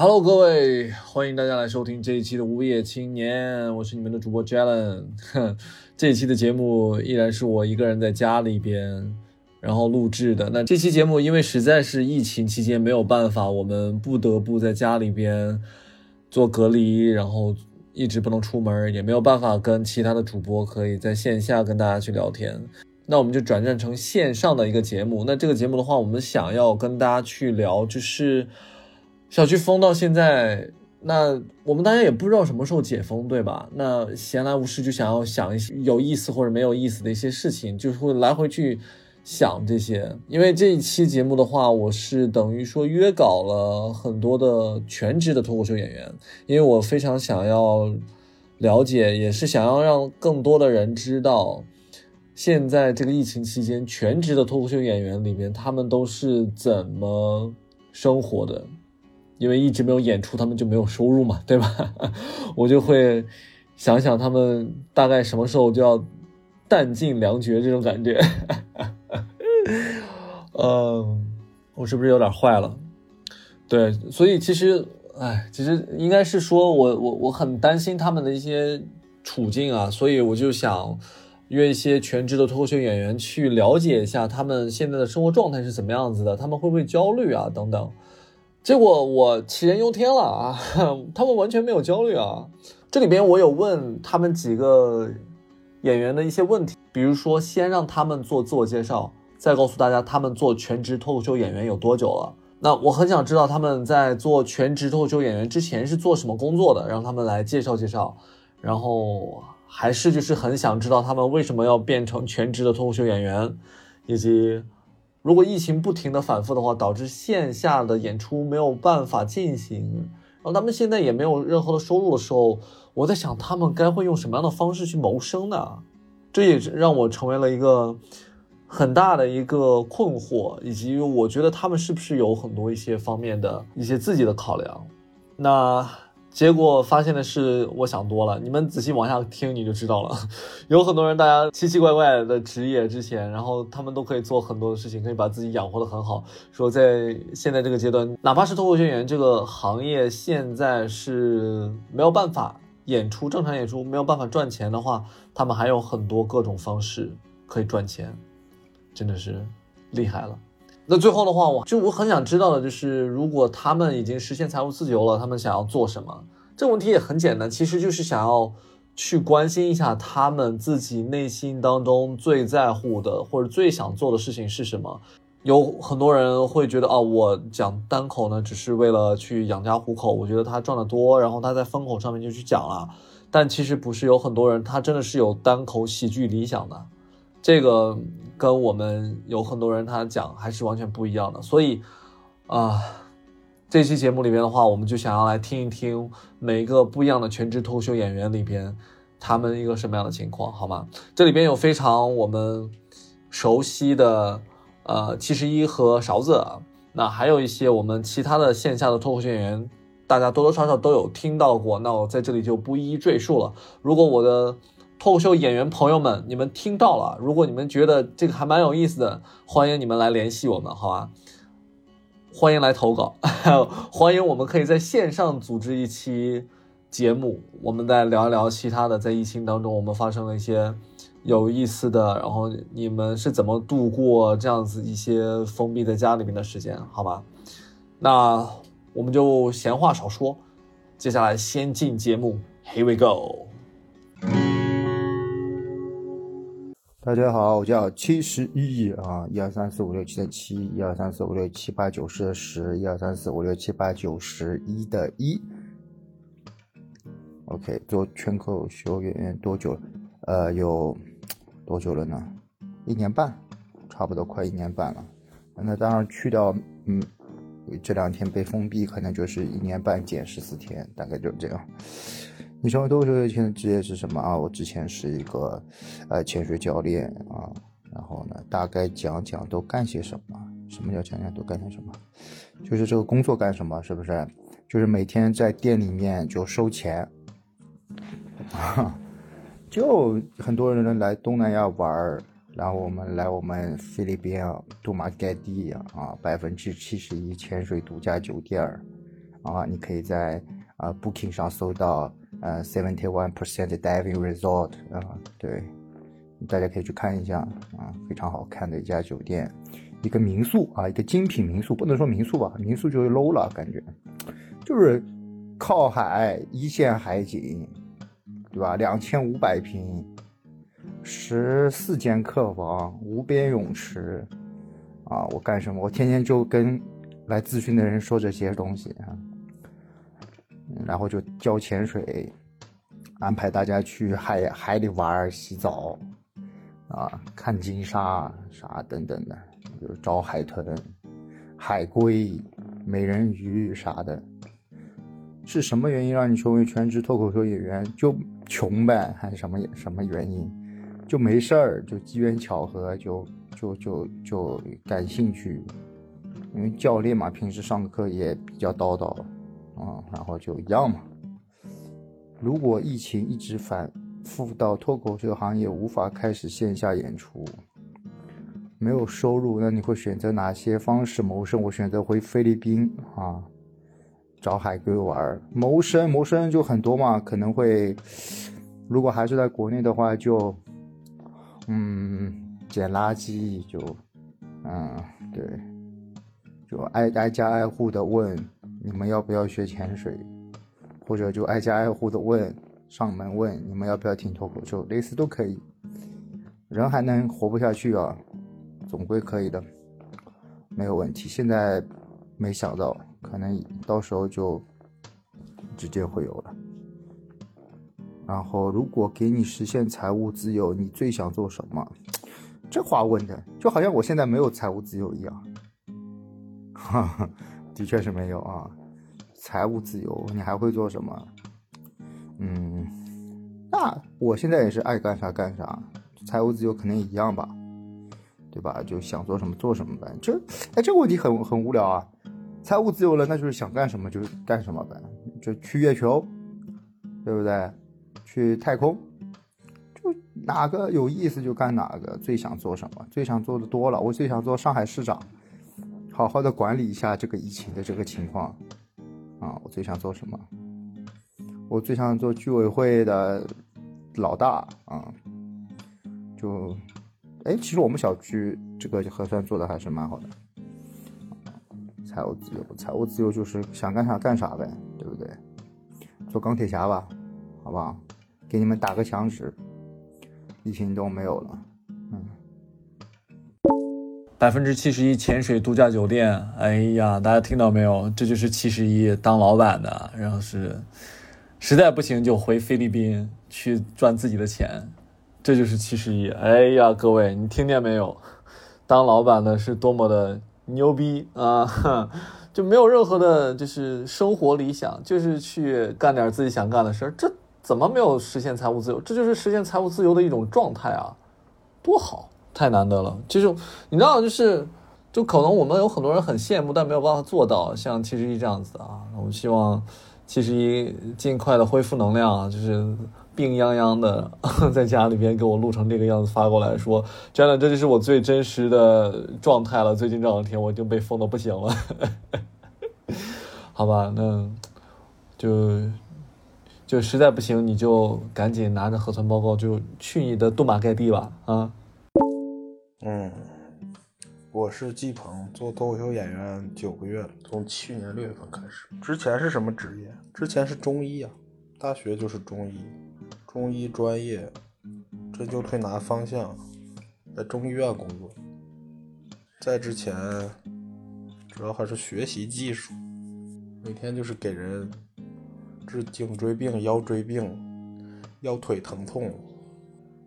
Hello，各位，欢迎大家来收听这一期的无业青年，我是你们的主播 Jalen。这一期的节目依然是我一个人在家里边，然后录制的。那这期节目因为实在是疫情期间没有办法，我们不得不在家里边做隔离，然后一直不能出门，也没有办法跟其他的主播可以在线下跟大家去聊天。那我们就转战成线上的一个节目。那这个节目的话，我们想要跟大家去聊，就是小区封到现在，那我们大家也不知道什么时候解封，对吧？那闲来无事就想要想一些有意思或者没有意思的一些事情，就是会来回去想这些。因为这一期节目的话，我是等于说约稿了很多的全职的脱口秀演员，因为我非常想要了解，也是想要让更多的人知道。现在这个疫情期间，全职的脱口秀演员里面，他们都是怎么生活的？因为一直没有演出，他们就没有收入嘛，对吧？我就会想想他们大概什么时候就要弹尽粮绝这种感觉。嗯，我是不是有点坏了？对，所以其实，哎，其实应该是说我我我很担心他们的一些处境啊，所以我就想。约一些全职的脱口秀演员去了解一下他们现在的生活状态是怎么样子的，他们会不会焦虑啊？等等。结果我杞人忧天了啊，他们完全没有焦虑啊。这里边我有问他们几个演员的一些问题，比如说先让他们做自我介绍，再告诉大家他们做全职脱口秀演员有多久了。那我很想知道他们在做全职脱口秀演员之前是做什么工作的，让他们来介绍介绍，然后。还是就是很想知道他们为什么要变成全职的脱口秀演员，以及如果疫情不停的反复的话，导致线下的演出没有办法进行，然后他们现在也没有任何的收入的时候，我在想他们该会用什么样的方式去谋生呢？这也让我成为了一个很大的一个困惑，以及我觉得他们是不是有很多一些方面的一些自己的考量？那。结果发现的是，我想多了。你们仔细往下听，你就知道了。有很多人，大家奇奇怪怪的职业之前，然后他们都可以做很多的事情，可以把自己养活的很好。说在现在这个阶段，哪怕是脱口秀演员这个行业，现在是没有办法演出正常演出，没有办法赚钱的话，他们还有很多各种方式可以赚钱，真的是厉害了。那最后的话，我就我很想知道的就是，如果他们已经实现财务自由了，他们想要做什么？这个问题也很简单，其实就是想要去关心一下他们自己内心当中最在乎的或者最想做的事情是什么。有很多人会觉得，哦，我讲单口呢，只是为了去养家糊口。我觉得他赚的多，然后他在风口上面就去讲了。但其实不是，有很多人他真的是有单口喜剧理想的。这个跟我们有很多人他讲还是完全不一样的，所以啊，这期节目里边的话，我们就想要来听一听每一个不一样的全职脱口秀演员里边，他们一个什么样的情况，好吗？这里边有非常我们熟悉的呃七十一和勺子，那还有一些我们其他的线下的脱口秀演员，大家多多少少都有听到过，那我在这里就不一一赘述了。如果我的脱口秀演员朋友们，你们听到了？如果你们觉得这个还蛮有意思的，欢迎你们来联系我们，好吧？欢迎来投稿，欢迎我们可以在线上组织一期节目，我们再聊一聊其他的，在疫情当中我们发生了一些有意思的，然后你们是怎么度过这样子一些封闭在家里面的时间，好吧？那我们就闲话少说，接下来先进节目，Here we go。大家好，我叫七十一啊，一二三四五六七的七，一二三四五六七八九十的十，一二三四五六七八九十一的一。OK，做圈口秀演员多久了？呃，有多久了呢？一年半，差不多快一年半了。那当然去掉，嗯，这两天被封闭，可能就是一年半减十四天，大概就这样。你成为脱口秀以前的职业是什么啊？我之前是一个，呃，潜水教练啊。然后呢，大概讲讲都干些什么？什么叫讲讲都干些什么？就是这个工作干什么？是不是？就是每天在店里面就收钱。就很多人来东南亚玩儿，然后我们来我们菲律宾啊杜马盖蒂啊，百分之七十一潜水度假酒店。啊，你可以在啊 Booking 上搜到呃 seventy one percent diving resort 啊，对，大家可以去看一下啊，非常好看的一家酒店，一个民宿啊，一个精品民宿，不能说民宿吧，民宿就 low 了，感觉就是靠海，一线海景，对吧？两千五百平，十四间客房，无边泳池。啊，我干什么？我天天就跟来咨询的人说这些东西啊，然后就教潜水，安排大家去海海里玩、洗澡，啊，看金沙啥等等的，就是找海豚、海龟、美人鱼啥的。是什么原因让你成为全职脱口秀演员？就穷呗，还是什么什么原因？就没事儿，就机缘巧合就。就就就感兴趣，因为教练嘛，平时上课也比较叨叨，啊，然后就一样嘛。如果疫情一直反复到脱口秀行业无法开始线下演出，没有收入，那你会选择哪些方式谋生？我选择回菲律宾啊，找海龟玩谋生，谋生就很多嘛，可能会，如果还是在国内的话，就，嗯。捡垃圾就，嗯，对，就挨挨家挨户的问你们要不要学潜水，或者就挨家挨户的问上门问你们要不要听脱口秀，类似都可以。人还能活不下去啊，总归可以的，没有问题。现在没想到，可能到时候就直接会有了。然后，如果给你实现财务自由，你最想做什么？这话问的就好像我现在没有财务自由一样，哈哈，的确是没有啊。财务自由，你还会做什么？嗯，那我现在也是爱干啥干啥，财务自由肯定一样吧，对吧？就想做什么做什么呗。这，哎，这个问题很很无聊啊。财务自由了，那就是想干什么就干什么呗。就去月球，对不对？去太空。就哪个有意思就干哪个，最想做什么？最想做的多了，我最想做上海市长，好好的管理一下这个疫情的这个情况，啊，我最想做什么？我最想做居委会的老大啊，就，哎，其实我们小区这个核酸做的还是蛮好的，财务自由，财务自由就是想干啥干啥呗，对不对？做钢铁侠吧，好不好？给你们打个响指。疫情都没有了，百分之七十一潜水度假酒店，哎呀，大家听到没有？这就是七十一当老板的，然后是实在不行就回菲律宾去赚自己的钱，这就是七十一。哎呀，各位你听见没有？当老板的是多么的牛逼啊！就没有任何的，就是生活理想，就是去干点自己想干的事儿，这。怎么没有实现财务自由？这就是实现财务自由的一种状态啊，多好，太难得了。这种你知道，就是就可能我们有很多人很羡慕，但没有办法做到，像七十一这样子啊。我们希望七十一尽快的恢复能量，就是病殃殃的 在家里边给我录成这个样子发过来说，真的，这就是我最真实的状态了。最近这两天我已经被封的不行了，好吧，那就。就实在不行，你就赶紧拿着核酸报告就去你的杜马盖地吧啊！我是季鹏，做脱口秀演员九个月了，从去年六月份开始。之前是什么职业？之前是中医啊，大学就是中医，中医专业，针灸推拿方向，在中医院工作。在之前，主要还是学习技术，每天就是给人。治颈椎病、腰椎病、腰腿疼痛，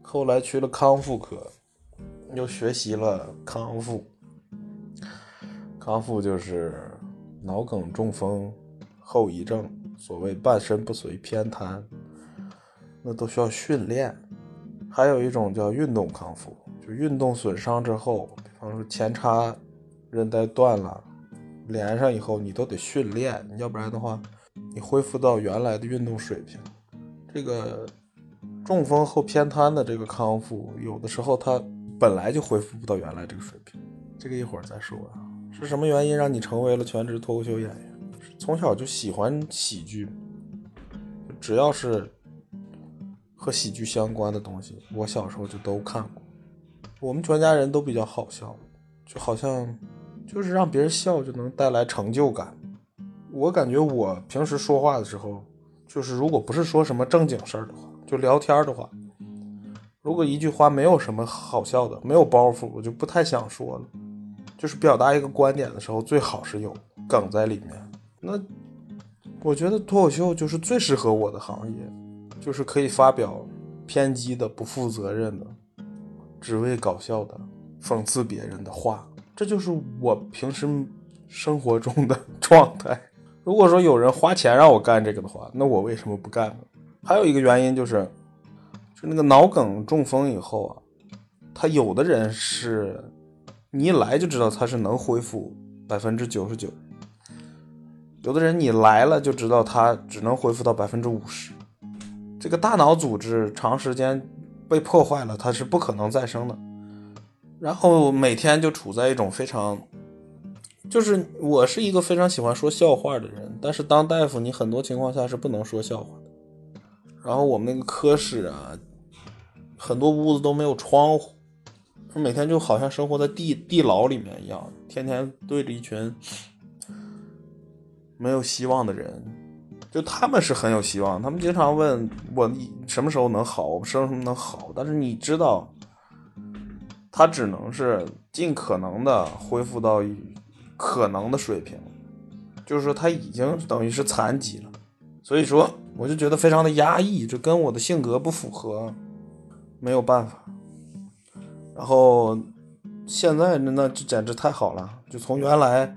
后来去了康复科，又学习了康复。康复就是脑梗、中风后遗症，所谓半身不遂、偏瘫，那都需要训练。还有一种叫运动康复，就运动损伤之后，比方说前叉韧带断了，连上以后你都得训练，要不然的话。你恢复到原来的运动水平，这个中风后偏瘫的这个康复，有的时候他本来就恢复不到原来这个水平，这个一会儿再说啊。是什么原因让你成为了全职脱口秀演员？从小就喜欢喜剧，只要是和喜剧相关的东西，我小时候就都看过。我们全家人都比较好笑，就好像就是让别人笑就能带来成就感。我感觉我平时说话的时候，就是如果不是说什么正经事儿的话，就聊天的话，如果一句话没有什么好笑的，没有包袱，我就不太想说了。就是表达一个观点的时候，最好是有梗在里面。那我觉得脱口秀就是最适合我的行业，就是可以发表偏激的、不负责任的、只为搞笑的、讽刺别人的话。这就是我平时生活中的状态。如果说有人花钱让我干这个的话，那我为什么不干呢？还有一个原因就是，就那个脑梗中风以后啊，他有的人是。你一来就知道他是能恢复百分之九十九，有的人你来了就知道他只能恢复到百分之五十。这个大脑组织长时间被破坏了，它是不可能再生的。然后每天就处在一种非常，就是我是一个非常喜欢说笑话的人，但是当大夫你很多情况下是不能说笑话的。然后我们那个科室啊，很多屋子都没有窗户。每天就好像生活在地地牢里面一样，天天对着一群没有希望的人，就他们是很有希望，他们经常问我什么时候能好，我什么时候能好。但是你知道，他只能是尽可能的恢复到可能的水平，就是说他已经等于是残疾了。所以说，我就觉得非常的压抑，这跟我的性格不符合，没有办法。然后现在那就简直太好了，就从原来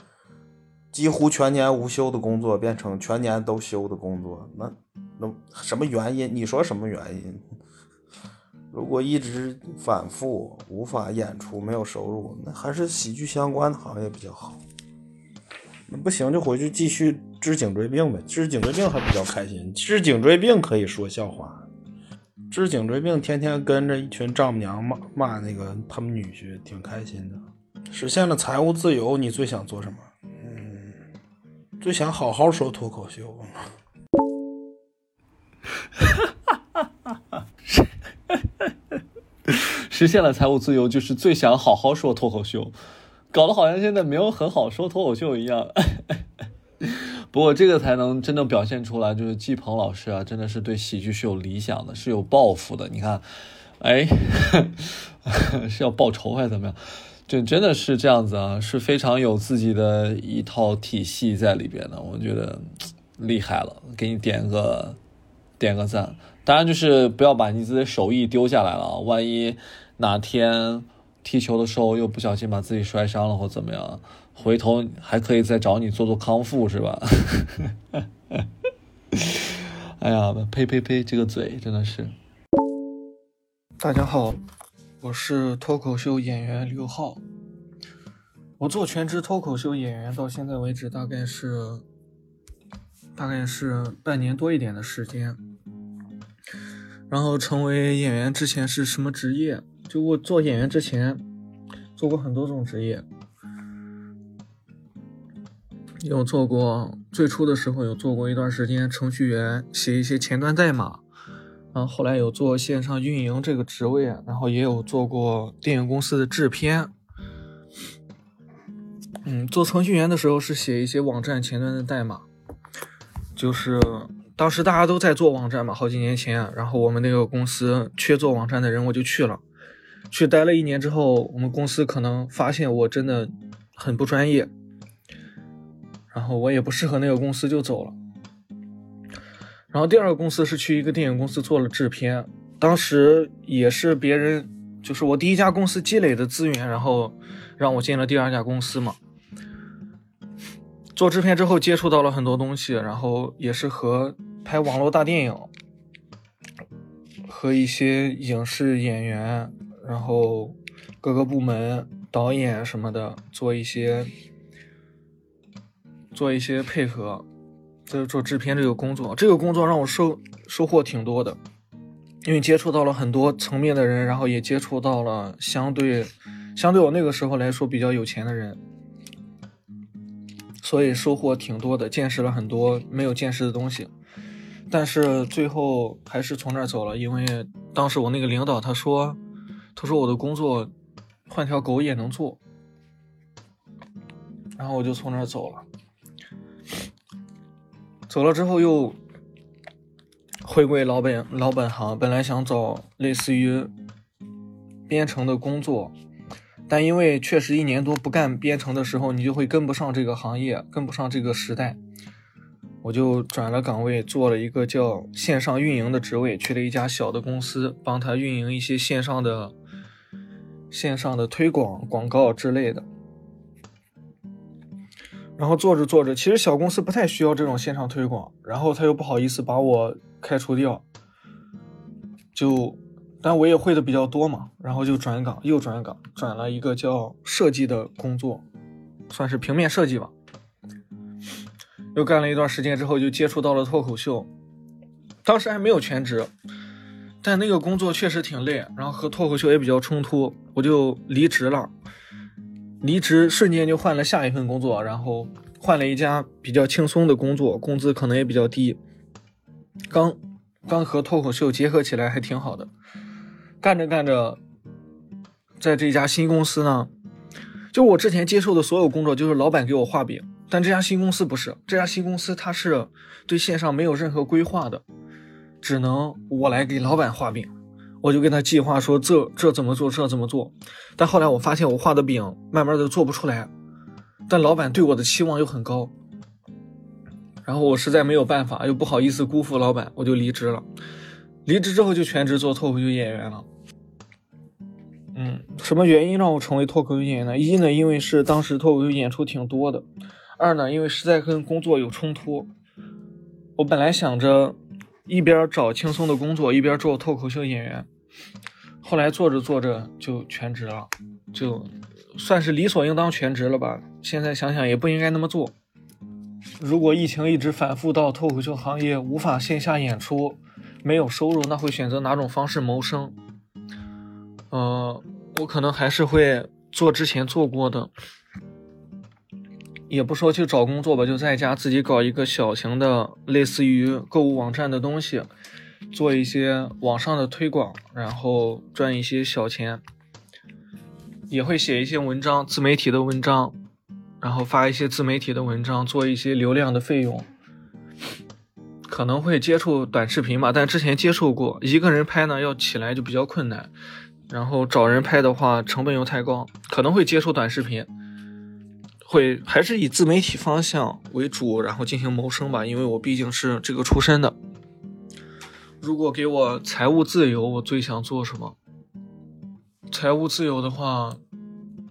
几乎全年无休的工作变成全年都休的工作。那那什么原因？你说什么原因？如果一直反复无法演出，没有收入，那还是喜剧相关的行业比较好。那不行就回去继续治颈椎病呗，治颈椎病还比较开心。治颈椎病可以说笑话。治颈椎病，天天跟着一群丈母娘骂骂那个他们女婿，挺开心的。实现了财务自由，你最想做什么？嗯，最想好好说脱口秀。哈哈哈哈哈实现了财务自由，就是最想好好说脱口秀，搞得好像现在没有很好说脱口秀一样。不过这个才能真正表现出来，就是季鹏老师啊，真的是对喜剧是有理想的，是有抱负的。你看，哎，是要报仇还是怎么样？就真的是这样子啊，是非常有自己的一套体系在里边的。我觉得厉害了，给你点个点个赞。当然，就是不要把你自己的手艺丢下来了，万一哪天踢球的时候又不小心把自己摔伤了或怎么样。回头还可以再找你做做康复，是吧？哎呀，呸呸呸！这个嘴真的是。大家好，我是脱口秀演员刘浩。我做全职脱口秀演员到现在为止，大概是大概是半年多一点的时间。然后成为演员之前是什么职业？就我做演员之前做过很多种职业。有做过，最初的时候有做过一段时间程序员，写一些前端代码，然后后来有做线上运营这个职位，然后也有做过电影公司的制片。嗯，做程序员的时候是写一些网站前端的代码，就是当时大家都在做网站嘛，好几年前，然后我们那个公司缺做网站的人，我就去了，去待了一年之后，我们公司可能发现我真的很不专业。然后我也不适合那个公司，就走了。然后第二个公司是去一个电影公司做了制片，当时也是别人，就是我第一家公司积累的资源，然后让我进了第二家公司嘛。做制片之后接触到了很多东西，然后也是和拍网络大电影，和一些影视演员，然后各个部门导演什么的做一些。做一些配合，就是做制片这个工作。这个工作让我收收获挺多的，因为接触到了很多层面的人，然后也接触到了相对相对我那个时候来说比较有钱的人，所以收获挺多的，见识了很多没有见识的东西。但是最后还是从那儿走了，因为当时我那个领导他说，他说我的工作换条狗也能做，然后我就从那儿走了。走了之后又回归老本老本行，本来想找类似于编程的工作，但因为确实一年多不干编程的时候，你就会跟不上这个行业，跟不上这个时代。我就转了岗位，做了一个叫线上运营的职位，去了一家小的公司，帮他运营一些线上的线上的推广、广告之类的。然后做着做着，其实小公司不太需要这种线上推广，然后他又不好意思把我开除掉，就，但我也会的比较多嘛，然后就转岗，又转岗，转了一个叫设计的工作，算是平面设计吧。又干了一段时间之后，就接触到了脱口秀，当时还没有全职，但那个工作确实挺累，然后和脱口秀也比较冲突，我就离职了。离职瞬间就换了下一份工作，然后换了一家比较轻松的工作，工资可能也比较低。刚刚和脱口秀结合起来还挺好的，干着干着，在这家新公司呢，就我之前接受的所有工作，就是老板给我画饼，但这家新公司不是，这家新公司它是对线上没有任何规划的，只能我来给老板画饼。我就跟他计划说这这怎么做这怎么做，但后来我发现我画的饼慢慢的做不出来，但老板对我的期望又很高，然后我实在没有办法，又不好意思辜负老板，我就离职了。离职之后就全职做脱口秀演员了。嗯，什么原因让我成为脱口秀演员呢？一呢，因为是当时脱口秀演出挺多的；二呢，因为实在跟工作有冲突。我本来想着一边找轻松的工作，一边做脱口秀演员。后来做着做着就全职了，就算是理所应当全职了吧。现在想想也不应该那么做。如果疫情一直反复到脱口秀行业无法线下演出，没有收入，那会选择哪种方式谋生？呃，我可能还是会做之前做过的，也不说去找工作吧，就在家自己搞一个小型的类似于购物网站的东西。做一些网上的推广，然后赚一些小钱，也会写一些文章，自媒体的文章，然后发一些自媒体的文章，做一些流量的费用。可能会接触短视频吧，但之前接触过，一个人拍呢要起来就比较困难，然后找人拍的话成本又太高，可能会接触短视频，会还是以自媒体方向为主，然后进行谋生吧，因为我毕竟是这个出身的。如果给我财务自由，我最想做什么？财务自由的话，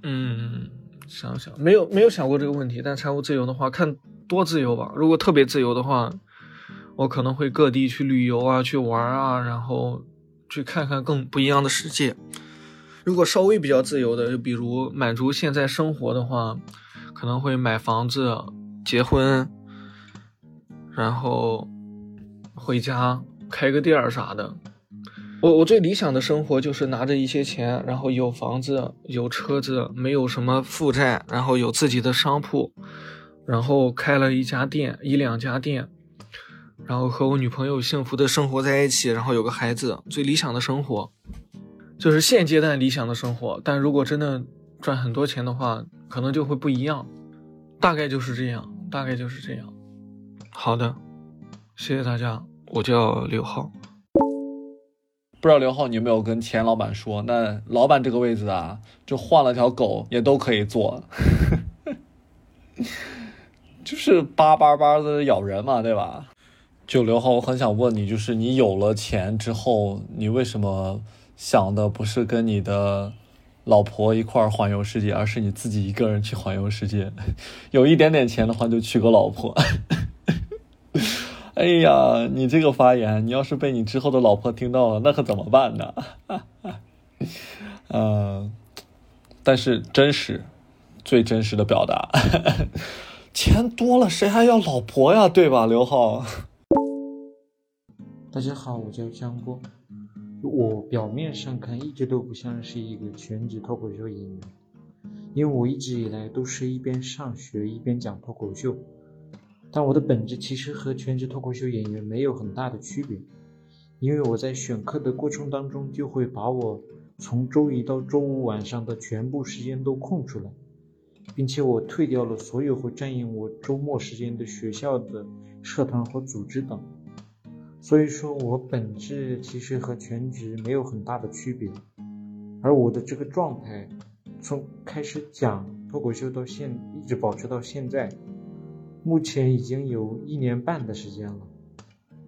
嗯，想想没有没有想过这个问题。但财务自由的话，看多自由吧。如果特别自由的话，我可能会各地去旅游啊，去玩啊，然后去看看更不一样的世界。如果稍微比较自由的，就比如满足现在生活的话，可能会买房子、结婚，然后回家。开个店儿啥的，我我最理想的生活就是拿着一些钱，然后有房子、有车子，没有什么负债，然后有自己的商铺，然后开了一家店、一两家店，然后和我女朋友幸福的生活在一起，然后有个孩子。最理想的生活，就是现阶段理想的生活。但如果真的赚很多钱的话，可能就会不一样。大概就是这样，大概就是这样。好的，谢谢大家。我叫刘浩，不知道刘浩你有没有跟钱老板说，那老板这个位置啊，就换了条狗也都可以做，就是叭叭叭的咬人嘛，对吧？就刘浩，我很想问你，就是你有了钱之后，你为什么想的不是跟你的老婆一块儿环游世界，而是你自己一个人去环游世界？有一点点钱的话，就娶个老婆。哎呀，你这个发言，你要是被你之后的老婆听到了，那可怎么办呢？嗯，但是真实，最真实的表达，钱多了谁还要老婆呀？对吧，刘浩？大家好，我叫江波，我表面上看一直都不像是一个全职脱口秀演员，因为我一直以来都是一边上学一边讲脱口秀，但我的本质其实和全职脱口秀演员没有很大的区别，因为我在选课的过程当中就会把我从周一到周五晚上的全部时间都空出来，并且我退掉了所有会占用我周末时间的学校的社团和组织等。所以说我本质其实和全职没有很大的区别，而我的这个状态，从开始讲脱口秀到现一直保持到现在，目前已经有一年半的时间了。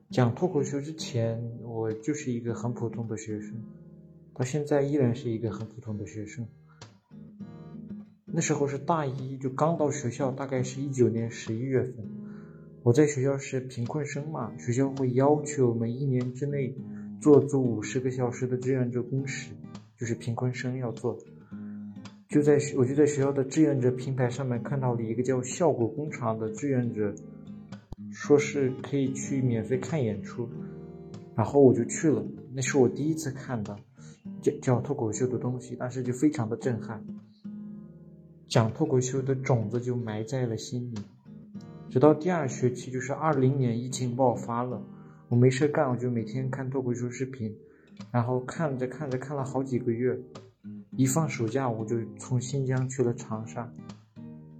讲脱口秀之前，我就是一个很普通的学生，到现在依然是一个很普通的学生。那时候是大一，就刚到学校，大概是一九年十一月份。我在学校是贫困生嘛，学校会要求我们一年之内做足五十个小时的志愿者工时，就是贫困生要做。就在我就在学校的志愿者平台上面看到了一个叫“效果工厂”的志愿者，说是可以去免费看演出，然后我就去了。那是我第一次看的讲讲脱口秀的东西，当时就非常的震撼，讲脱口秀的种子就埋在了心里。直到第二学期，就是二零年疫情爆发了，我没事干，我就每天看脱口秀视频，然后看着看着看了好几个月，一放暑假我就从新疆去了长沙，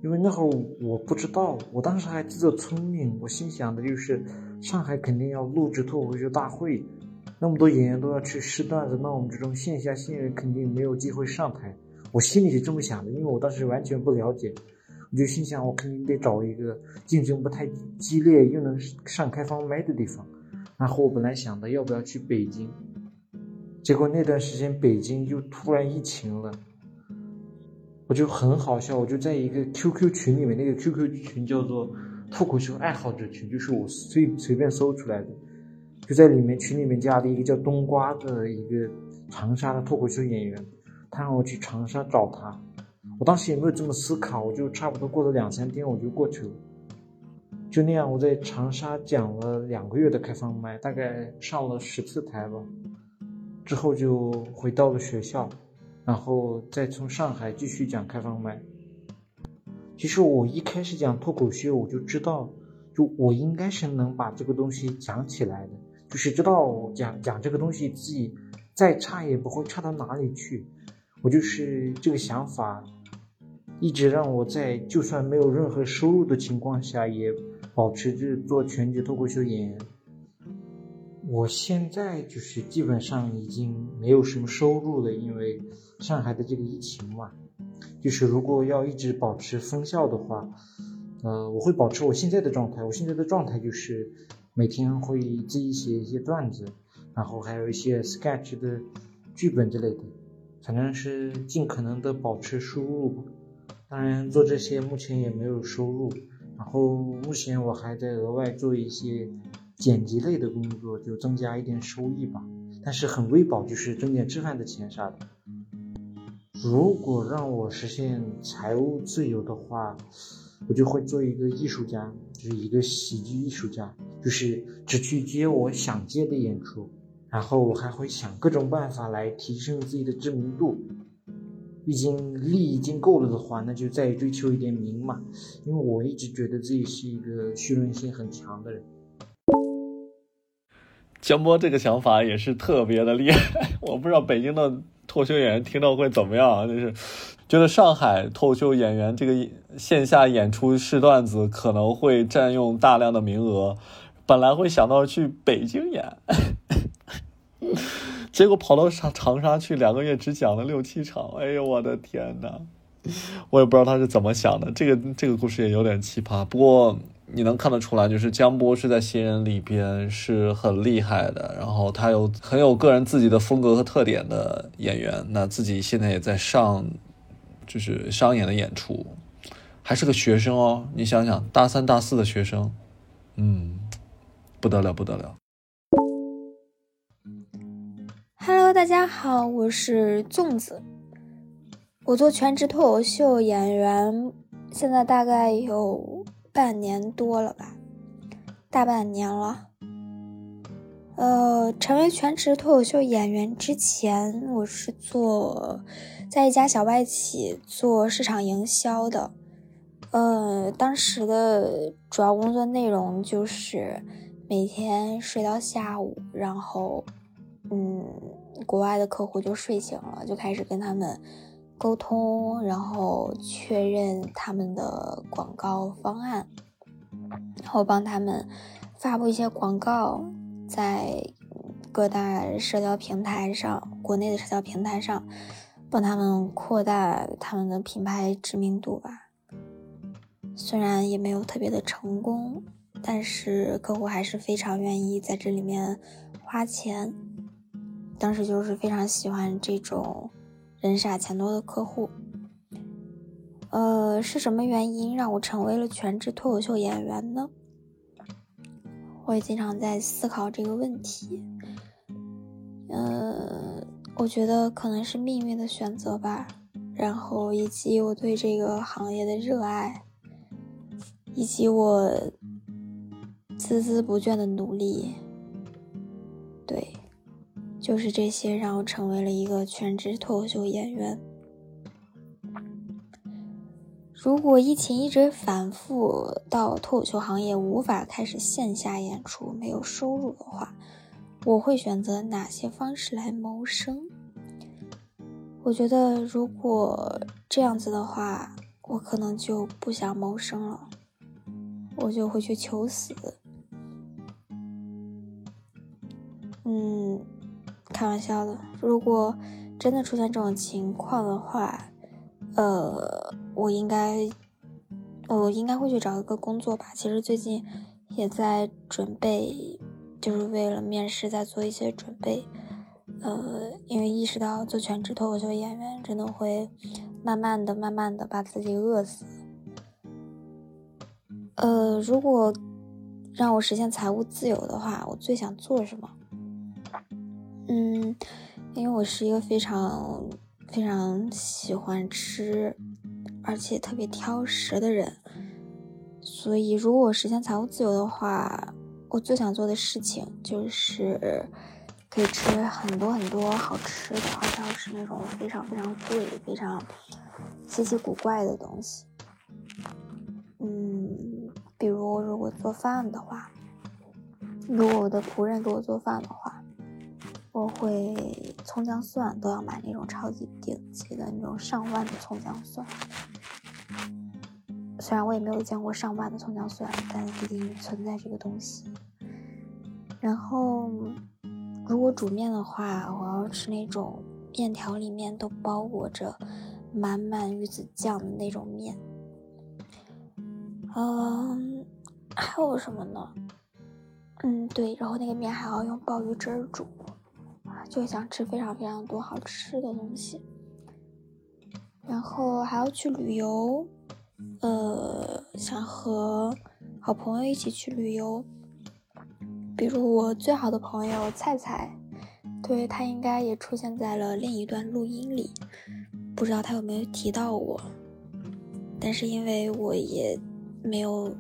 因为那会儿我不知道，我当时还自作聪明，我心想的就是上海肯定要录制脱口秀大会，那么多演员都要去试段子，那我们这种线下新人肯定没有机会上台，我心里是这么想的，因为我当时完全不了解。我就心想，我肯定得找一个竞争不太激烈又能上开放麦的地方。然后我本来想的要不要去北京，结果那段时间北京就突然疫情了，我就很好笑，我就在一个 QQ 群里面，那个 QQ 群叫做脱口秀爱好者群，就是我随随便搜出来的，就在里面群里面加了一个叫冬瓜的一个长沙的脱口秀演员，他让我去长沙找他。我当时也没有这么思考，我就差不多过了两三天，我就过去了。就那样，我在长沙讲了两个月的开放麦，大概上了十次台吧。之后就回到了学校，然后再从上海继续讲开放麦。其实我一开始讲脱口秀，我就知道，就我应该是能把这个东西讲起来的，就是知道讲讲这个东西自己再差也不会差到哪里去。我就是这个想法。一直让我在就算没有任何收入的情况下，也保持着做全职脱口秀演员。我现在就是基本上已经没有什么收入了，因为上海的这个疫情嘛。就是如果要一直保持封校的话，呃，我会保持我现在的状态。我现在的状态就是每天会自己写一些段子，然后还有一些 sketch 的剧本之类的，反正是尽可能的保持收入吧。当然，做这些目前也没有收入。然后目前我还在额外做一些剪辑类的工作，就增加一点收益吧。但是很微薄，就是挣点吃饭的钱啥的。如果让我实现财务自由的话，我就会做一个艺术家，就是一个喜剧艺术家，就是只去接我想接的演出。然后我还会想各种办法来提升自己的知名度。毕竟利已经够了的话，那就再追求一点名嘛。因为我一直觉得自己是一个虚荣心很强的人。江波这个想法也是特别的厉害，我不知道北京的脱口秀演员听到会怎么样。就是觉得上海脱口秀演员这个线下演出试段子可能会占用大量的名额，本来会想到去北京演。结果跑到长长沙去，两个月只讲了六七场。哎呦，我的天呐，我也不知道他是怎么想的。这个这个故事也有点奇葩。不过你能看得出来，就是江波是在新人里边是很厉害的，然后他有很有个人自己的风格和特点的演员。那自己现在也在上，就是商演的演出，还是个学生哦。你想想，大三大四的学生，嗯，不得了，不得了。Hello，大家好，我是粽子。我做全职脱口秀演员，现在大概有半年多了吧，大半年了。呃，成为全职脱口秀演员之前，我是做在一家小外企做市场营销的。呃，当时的主要工作内容就是每天睡到下午，然后，嗯，国外的客户就睡醒了，就开始跟他们沟通，然后确认他们的广告方案，然后帮他们发布一些广告，在各大社交平台上，国内的社交平台上，帮他们扩大他们的品牌知名度吧。虽然也没有特别的成功，但是客户还是非常愿意在这里面花钱。当时就是非常喜欢这种人傻钱多的客户。呃，是什么原因让我成为了全职脱口秀演员呢？我也经常在思考这个问题。呃，我觉得可能是命运的选择吧，然后以及我对这个行业的热爱。以及我孜孜不倦的努力，就是这些让我成为了一个全职脱口秀演员。如果疫情一直反复到脱口秀行业无法开始线下演出、没有收入的话，我会选择哪些方式来谋生？我觉得，如果这样子的话，我可能就不想谋生了。我就会去求死。嗯，开玩笑的。如果真的出现这种情况的话，呃，我应该，我应该会去找一个工作吧。其实最近也在准备，就是为了面试在做一些准备。呃，因为意识到做全职脱口秀演员真的会慢慢的、慢慢的把自己饿死。呃，如果让我实现财务自由的话，我最想做什么？嗯，因为我是一个非常非常喜欢吃，而且特别挑食的人，所以如果我实现财务自由的话，我最想做的事情就是可以吃很多很多好吃的，而且要吃那种非常非常贵、非常稀奇古怪的东西。嗯。比如，如果做饭的话，如果我的仆人给我做饭的话，我会葱姜蒜都要买那种超级顶级的那种上万的葱姜蒜。虽然我也没有见过上万的葱姜蒜，但毕竟存在这个东西。然后，如果煮面的话，我要吃那种面条里面都包裹着满满鱼子酱的那种面。嗯，还有什么呢？嗯，对，然后那个面还要用鲍鱼汁煮，就想吃非常非常多好吃的东西。然后还要去旅游，呃，想和好朋友一起去旅游，比如我最好的朋友菜菜，对他应该也出现在了另一段录音里，不知道他有没有提到我，但是因为我也。没有，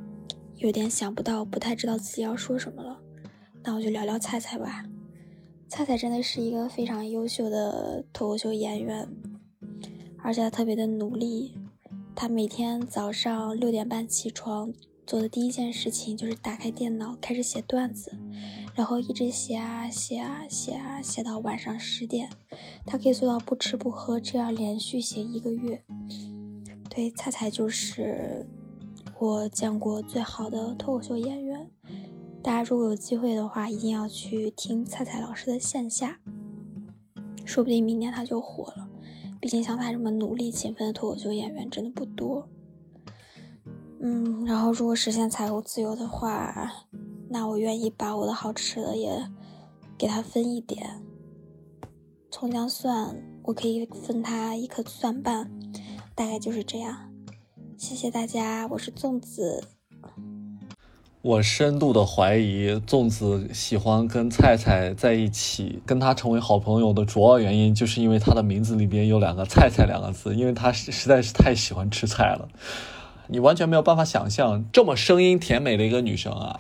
有点想不到，不太知道自己要说什么了。那我就聊聊菜菜吧。菜菜真的是一个非常优秀的脱口秀演员，而且他特别的努力。他每天早上六点半起床，做的第一件事情就是打开电脑开始写段子，然后一直写啊写啊写啊写到晚上十点。他可以做到不吃不喝，这样连续写一个月。对，菜菜就是。我见过最好的脱口秀演员，大家如果有机会的话，一定要去听菜菜老师的线下，说不定明年他就火了。毕竟像他这么努力勤奋的脱口秀演员真的不多。嗯，然后如果实现财务自由的话，那我愿意把我的好吃的也给他分一点。葱姜蒜，我可以分他一颗蒜瓣，大概就是这样。谢谢大家，我是粽子。我深度的怀疑，粽子喜欢跟菜菜在一起，跟他成为好朋友的主要原因，就是因为他的名字里边有两个“菜菜”两个字，因为他实在是太喜欢吃菜了。你完全没有办法想象，这么声音甜美的一个女生啊，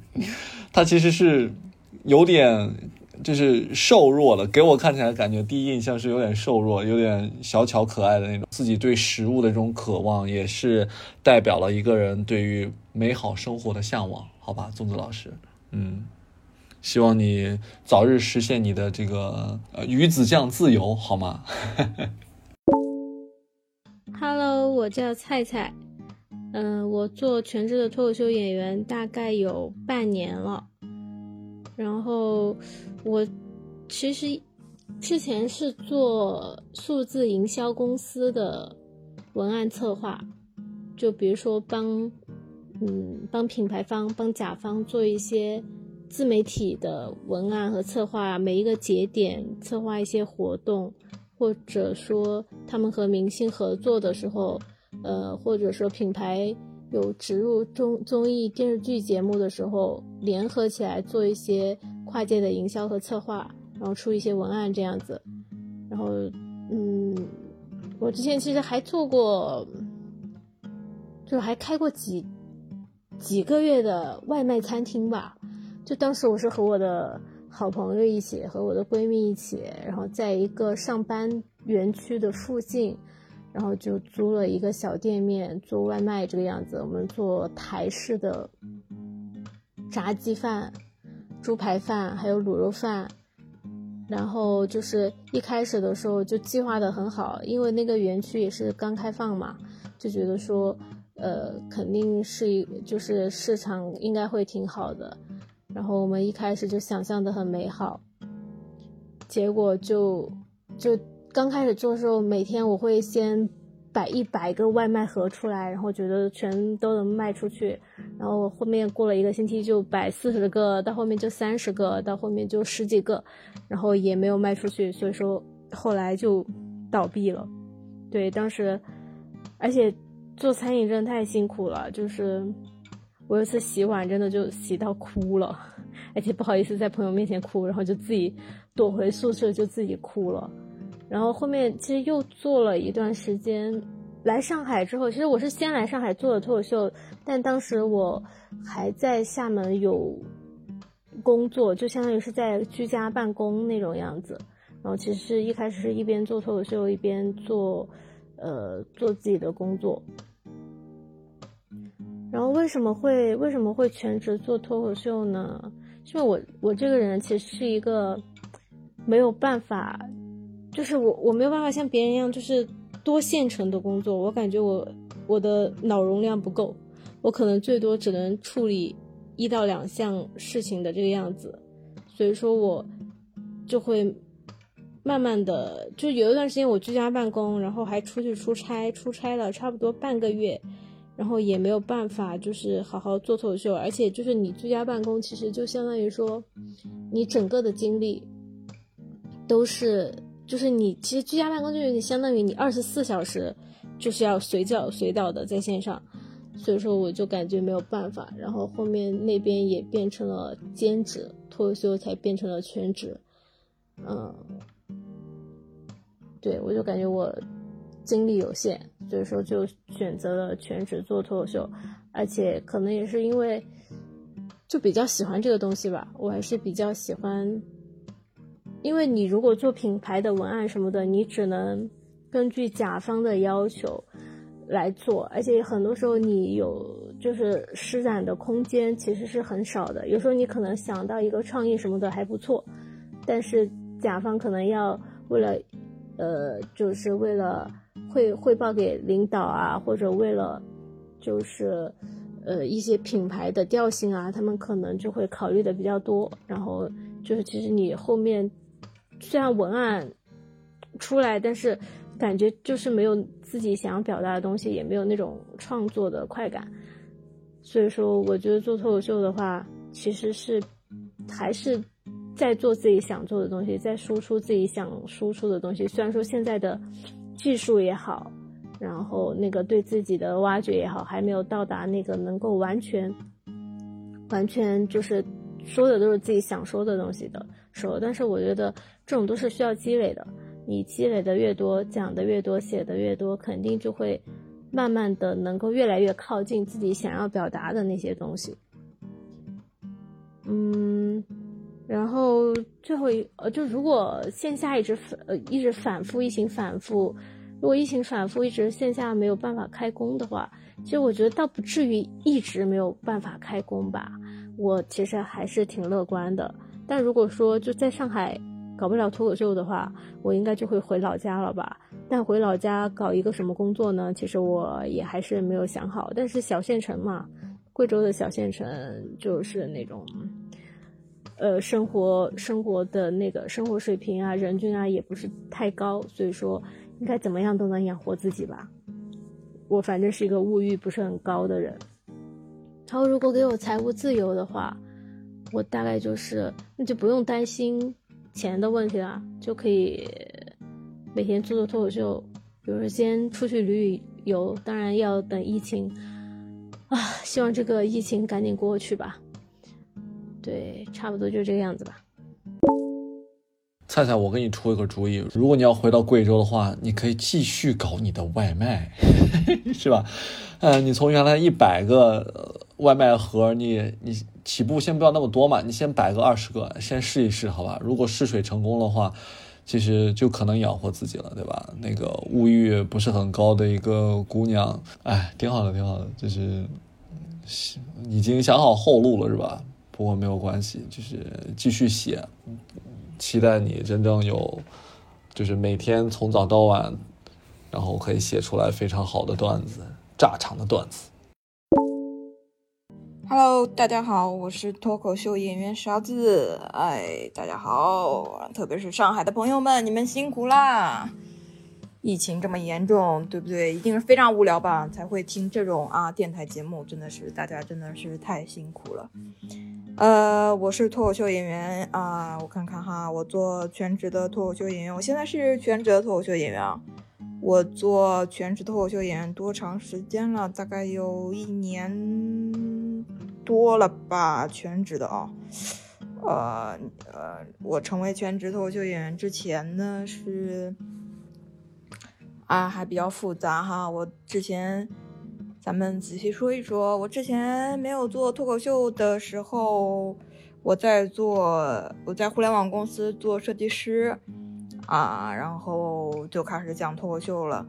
她其实是有点就是瘦弱了，给我看起来感觉第一印象是有点瘦弱，有点小巧可爱的那种。自己对食物的这种渴望，也是代表了一个人对于美好生活的向往，好吧，粽子老师，嗯，希望你早日实现你的这个呃鱼子酱自由，好吗？Hello，我叫菜菜，嗯、我做全职的脱口秀演员大概有半年了，然后我其实之前是做数字营销公司的文案策划，就比如说帮嗯帮品牌方、帮甲方做一些自媒体的文案和策划，每一个节点策划一些活动。或者说他们和明星合作的时候，呃，或者说品牌有植入综综艺电视剧节目的时候，联合起来做一些跨界的营销和策划，然后出一些文案这样子。然后，嗯，我之前其实还做过，就还开过几几个月的外卖餐厅吧。就当时我是和我的。好朋友一起和我的闺蜜一起，然后在一个上班园区的附近，然后就租了一个小店面做外卖这个样子。我们做台式的炸鸡饭、猪排饭，还有卤肉饭。然后就是一开始的时候就计划的很好，因为那个园区也是刚开放嘛，就觉得说，呃，肯定是一就是市场应该会挺好的。然后我们一开始就想象的很美好，结果就就刚开始做的时候，每天我会先摆一百个外卖盒出来，然后觉得全都能卖出去，然后后面过了一个星期就摆四十个，到后面就三十个，到后面就十几个，然后也没有卖出去，所以说后来就倒闭了。对，当时而且做餐饮真的太辛苦了，就是。我有一次洗碗，真的就洗到哭了，而且不好意思在朋友面前哭，然后就自己躲回宿舍就自己哭了。然后后面其实又做了一段时间，来上海之后，其实我是先来上海做的脱口秀，但当时我还在厦门有工作，就相当于是在居家办公那种样子。然后其实一开始是一边做脱口秀一边做，呃，做自己的工作。然后为什么会为什么会全职做脱口秀呢？因为我我这个人其实是一个没有办法，就是我我没有办法像别人一样，就是多线程的工作。我感觉我我的脑容量不够，我可能最多只能处理一到两项事情的这个样子，所以说我就会慢慢的，就有一段时间我居家办公，然后还出去出差，出差了差不多半个月。然后也没有办法，就是好好做脱口秀，而且就是你居家办公，其实就相当于说，你整个的精力都是，就是你其实居家办公就是你相当于你二十四小时就是要随叫随到的在线上，所以说我就感觉没有办法，然后后面那边也变成了兼职，脱口秀才变成了全职，嗯，对我就感觉我。精力有限，所以说就选择了全职做脱口秀，而且可能也是因为就比较喜欢这个东西吧，我还是比较喜欢，因为你如果做品牌的文案什么的，你只能根据甲方的要求来做，而且很多时候你有就是施展的空间其实是很少的，有时候你可能想到一个创意什么的还不错，但是甲方可能要为了呃就是为了。汇汇报给领导啊，或者为了就是呃一些品牌的调性啊，他们可能就会考虑的比较多。然后就是其实你后面虽然文案出来，但是感觉就是没有自己想要表达的东西，也没有那种创作的快感。所以说，我觉得做脱口秀的话，其实是还是在做自己想做的东西，在输出自己想输出的东西。虽然说现在的。技术也好，然后那个对自己的挖掘也好，还没有到达那个能够完全、完全就是说的都是自己想说的东西的时候。但是我觉得这种都是需要积累的，你积累的越多，讲的越多，写的越多，肯定就会慢慢的能够越来越靠近自己想要表达的那些东西。嗯，然后最后一呃，就如果线下一直反呃一直反复疫情反复，如果疫情反复一直线下没有办法开工的话，其实我觉得倒不至于一直没有办法开工吧。我其实还是挺乐观的。但如果说就在上海搞不了脱口秀的话，我应该就会回老家了吧。但回老家搞一个什么工作呢？其实我也还是没有想好。但是小县城嘛，贵州的小县城就是那种，呃，生活生活的那个生活水平啊，人均啊也不是太高，所以说应该怎么样都能养活自己吧。我反正是一个物欲不是很高的人。然后如果给我财务自由的话，我大概就是那就不用担心钱的问题了，就可以。每天做做脱口秀，比如说先出去旅旅游，当然要等疫情啊，希望这个疫情赶紧过去吧。对，差不多就这个样子吧。菜菜，我给你出一个主意，如果你要回到贵州的话，你可以继续搞你的外卖，是吧？嗯，你从原来一百个外卖盒，你你起步先不要那么多嘛，你先摆个二十个，先试一试，好吧？如果试水成功的话。其实就可能养活自己了，对吧？那个物欲不是很高的一个姑娘，哎，挺好的，挺好的，就是已经想好后路了，是吧？不过没有关系，就是继续写，期待你真正有，就是每天从早到晚，然后可以写出来非常好的段子，炸场的段子。Hello，大家好，我是脱口秀演员勺子。哎，大家好，特别是上海的朋友们，你们辛苦啦！疫情这么严重，对不对？一定是非常无聊吧，才会听这种啊电台节目。真的是，大家真的是太辛苦了。呃，我是脱口秀演员啊，我看看哈，我做全职的脱口秀演员，我现在是全职的脱口秀演员啊。我做全职脱口秀演员多长时间了？大概有一年。多了吧，全职的啊，呃呃，我成为全职脱口秀演员之前呢是啊，还比较复杂哈。我之前咱们仔细说一说，我之前没有做脱口秀的时候，我在做我在互联网公司做设计师啊，然后就开始讲脱口秀了。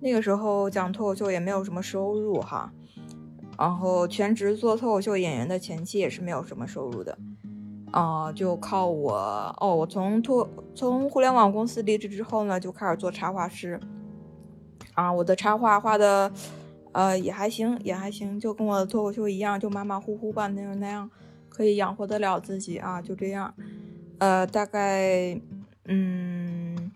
那个时候讲脱口秀也没有什么收入哈。然后全职做脱口秀演员的前期也是没有什么收入的，啊，就靠我哦。我从脱从互联网公司离职之后呢，就开始做插画师，啊，我的插画画的，呃，也还行，也还行，就跟我的脱口秀一样，就马马虎虎吧，那样那样可以养活得了自己啊，就这样，呃，大概，嗯。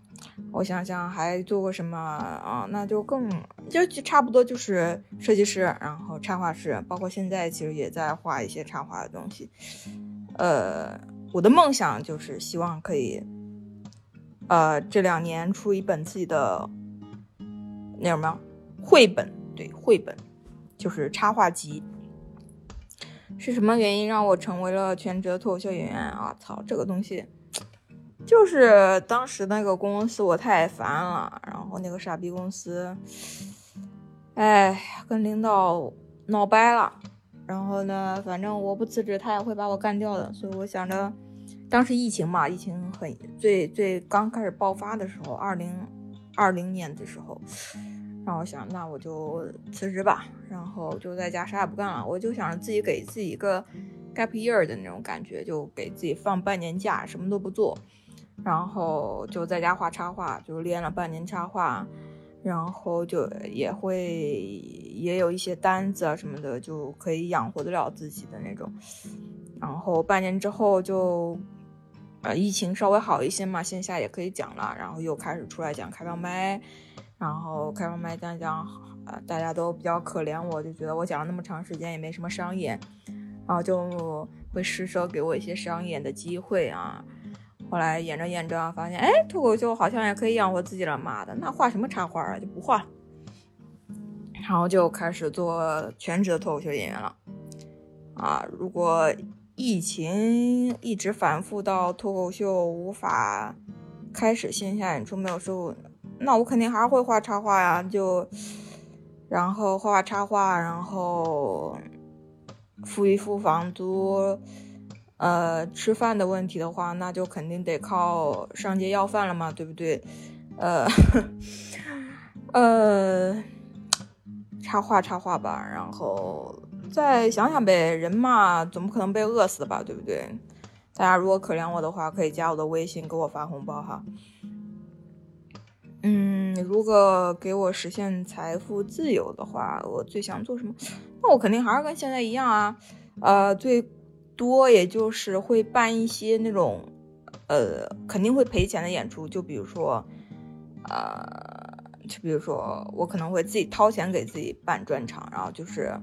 我想想还做过什么啊？那就更就就差不多就是设计师，然后插画师，包括现在其实也在画一些插画的东西。呃，我的梦想就是希望可以，呃，这两年出一本自己的那什么绘本，对，绘本就是插画集。是什么原因让我成为了全职脱口秀演员啊？操，这个东西。就是当时那个公司我太烦了，然后那个傻逼公司，哎，跟领导闹掰了，然后呢，反正我不辞职，他也会把我干掉的，所以我想着，当时疫情嘛，疫情很最最刚开始爆发的时候，二零二零年的时候，然后想那我就辞职吧，然后就在家啥也不干了，我就想着自己给自己一个 gap year 的那种感觉，就给自己放半年假，什么都不做。然后就在家画插画，就练了半年插画，然后就也会也有一些单子啊什么的，就可以养活得了自己的那种。然后半年之后就，呃，疫情稍微好一些嘛，线下也可以讲了，然后又开始出来讲开放麦，然后开放麦讲讲，呃，大家都比较可怜我，就觉得我讲了那么长时间也没什么商演，然后就会施舍给我一些商演的机会啊。后来演着演着，发现哎，脱口秀好像也可以养活自己了。妈的，那画什么插画啊？就不画。然后就开始做全职的脱口秀演员了。啊，如果疫情一直反复到脱口秀无法开始线下演出没有收入，那我肯定还是会画插画呀。就然后画画插画，然后付一付房租。呃，吃饭的问题的话，那就肯定得靠上街要饭了嘛，对不对？呃，呃，插话插话吧，然后再想想呗，人嘛，总不可能被饿死吧，对不对？大家如果可怜我的话，可以加我的微信给我发红包哈。嗯，如果给我实现财富自由的话，我最想做什么？那我肯定还是跟现在一样啊，呃，最多也就是会办一些那种，呃，肯定会赔钱的演出，就比如说，呃，就比如说我可能会自己掏钱给自己办专场，然后就是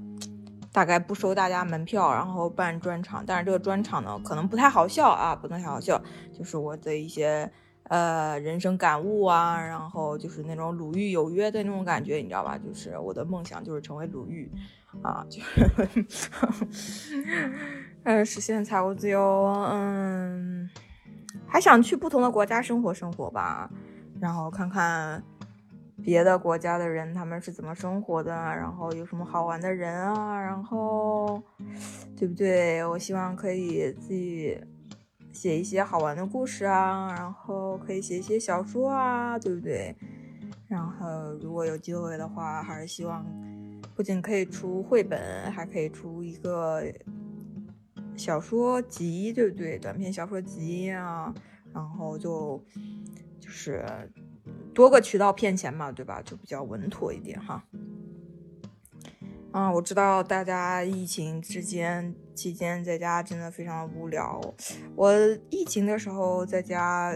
大概不收大家门票，然后办专场，但是这个专场呢，可能不太好笑啊，不太好笑，就是我的一些。呃，人生感悟啊，然后就是那种鲁豫有约的那种感觉，你知道吧？就是我的梦想就是成为鲁豫，啊，就是，呃，实现财务自由，嗯，还想去不同的国家生活生活吧，然后看看别的国家的人他们是怎么生活的，然后有什么好玩的人啊，然后，对不对？我希望可以自己。写一些好玩的故事啊，然后可以写一些小说啊，对不对？然后如果有机会的话，还是希望不仅可以出绘本，还可以出一个小说集，对不对？短篇小说集啊，然后就就是多个渠道骗钱嘛，对吧？就比较稳妥一点哈。啊，我知道大家疫情之间期间在家真的非常无聊。我疫情的时候在家，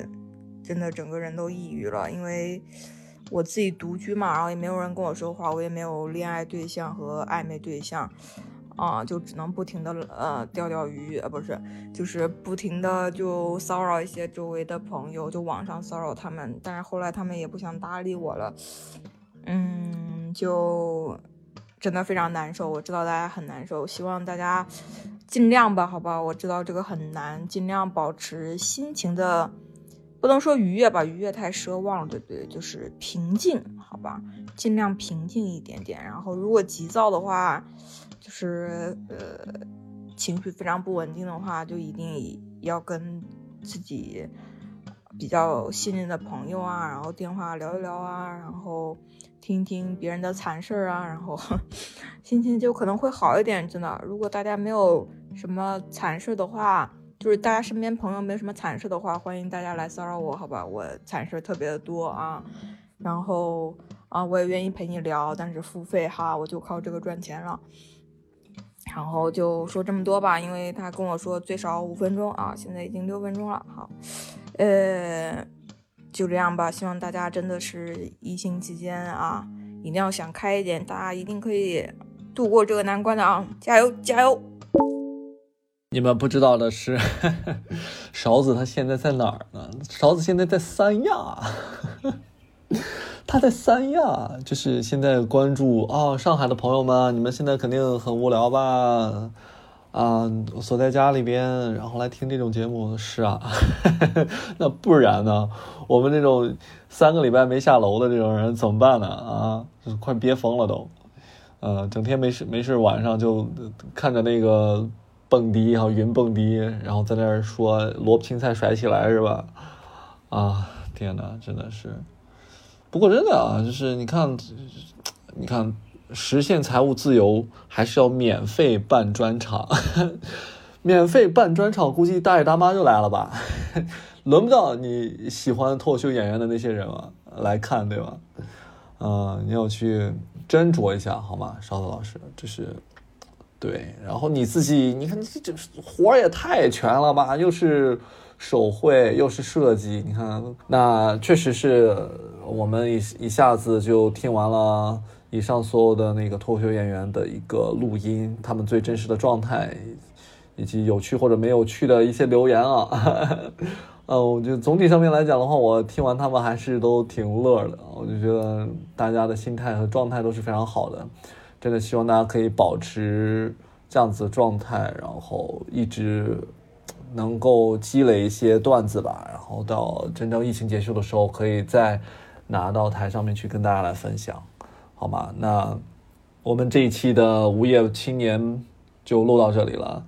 真的整个人都抑郁了，因为我自己独居嘛，然后也没有人跟我说话，我也没有恋爱对象和暧昧对象，啊，就只能不停的呃钓钓鱼，呃不是，就是不停的就骚扰一些周围的朋友，就网上骚扰他们，但是后来他们也不想搭理我了，嗯，就。真的非常难受，我知道大家很难受，希望大家尽量吧，好吧？我知道这个很难，尽量保持心情的，不能说愉悦吧，愉悦太奢望了，对不对？就是平静，好吧？尽量平静一点点。然后如果急躁的话，是呃情绪非常不稳定的话，就一定要跟自己比较信任的朋友啊，然后电话聊一聊啊，然后。听听别人的惨事儿啊，然后 心情就可能会好一点。真的，如果大家没有什么惨事的话，就是大家身边朋友没有什么惨事的话，欢迎大家来骚扰我，好吧？我惨事特别的多啊，然后啊，我也愿意陪你聊，但是付费哈，我就靠这个赚钱了。然后就说这么多吧，因为他跟我说最少五分钟啊，现在已经六分钟了，好，呃。就这样吧，希望大家真的是疫情期间啊，一定要想开一点，大家一定可以度过这个难关的啊！加油加油！你们不知道的是，勺子他现在在哪儿呢？勺子现在在三亚，他在三亚，就是现在关注啊，上海的朋友们，你们现在肯定很无聊吧？啊，锁在家里边，然后来听这种节目，是啊，那不然呢？我们这种三个礼拜没下楼的这种人怎么办呢？啊，就快憋疯了都，呃，整天没事没事，晚上就看着那个蹦迪哈，云蹦迪，然后在那儿说萝卜青菜甩起来是吧？啊，天哪，真的是。不过真的啊，就是你看，你看。实现财务自由还是要免费办专场，免费办专场，估计大爷大妈就来了吧？轮不到你喜欢脱口秀演员的那些人了来看，对吧？嗯，你要去斟酌一下，好吗，邵子老师？这是对，然后你自己，你看这这活儿也太全了吧？又是手绘，又是设计，你看，那确实是我们一一下子就听完了。以上所有的那个脱口秀演员的一个录音，他们最真实的状态，以及有趣或者没有趣的一些留言啊，呃，我觉得总体上面来讲的话，我听完他们还是都挺乐的。我就觉得大家的心态和状态都是非常好的，真的希望大家可以保持这样子的状态，然后一直能够积累一些段子吧，然后到真正疫情结束的时候，可以再拿到台上面去跟大家来分享。好吗？那我们这一期的无业青年就录到这里了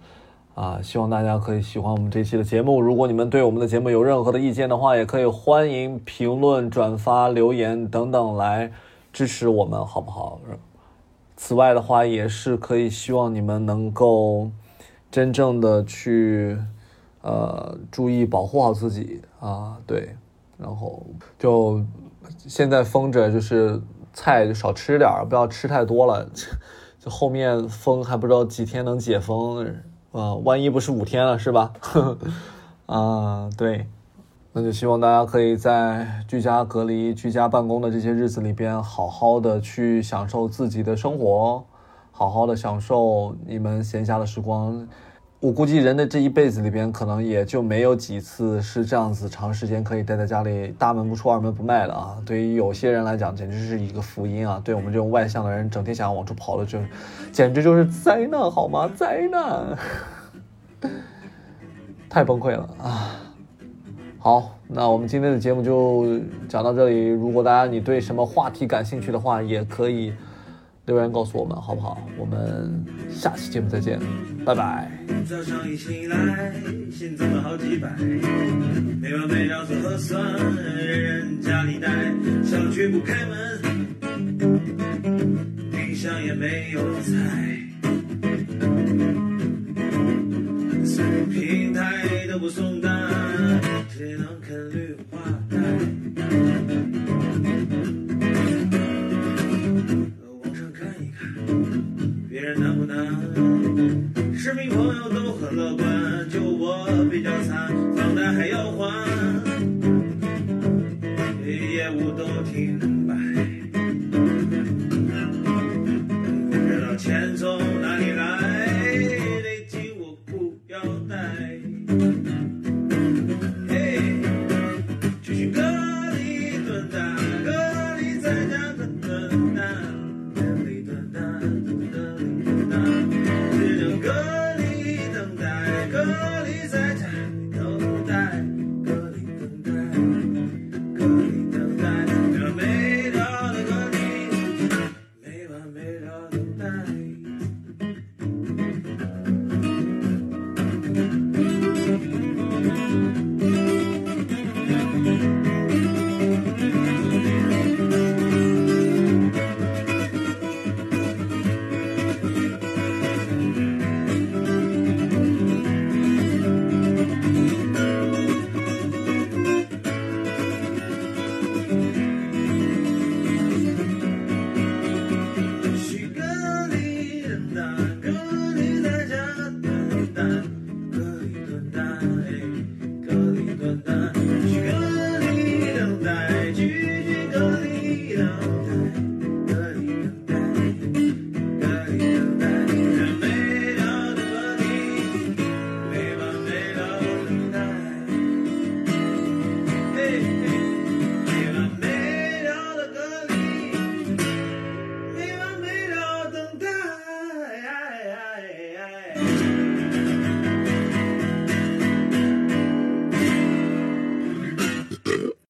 啊，希望大家可以喜欢我们这期的节目。如果你们对我们的节目有任何的意见的话，也可以欢迎评论、转发、留言等等来支持我们，好不好？此外的话，也是可以希望你们能够真正的去呃注意保护好自己啊，对，然后就现在封着，就是菜就少吃点儿，不要吃太多了。就后面封还不知道几天能解封，啊，万一不是五天了是吧？啊，对，那就希望大家可以在居家隔离、居家办公的这些日子里边，好好的去享受自己的生活，好好的享受你们闲暇的时光。我估计人的这一辈子里边，可能也就没有几次是这样子长时间可以待在家里，大门不出二门不迈的啊。对于有些人来讲，简直是一个福音啊！对我们这种外向的人，整天想要往出跑的，就简直就是灾难，好吗？灾难，太崩溃了啊！好，那我们今天的节目就讲到这里。如果大家你对什么话题感兴趣的话，也可以留言告诉我们，好不好？我们下期节目再见，拜拜。早上一醒来，心脏了好几百，没完没了做核酸，人人家里待，小区不开门，冰箱也没有菜，所有平台都不送单，只能啃绿化带。市民朋友都很乐观，就我比较惨，房贷还要还，业务都停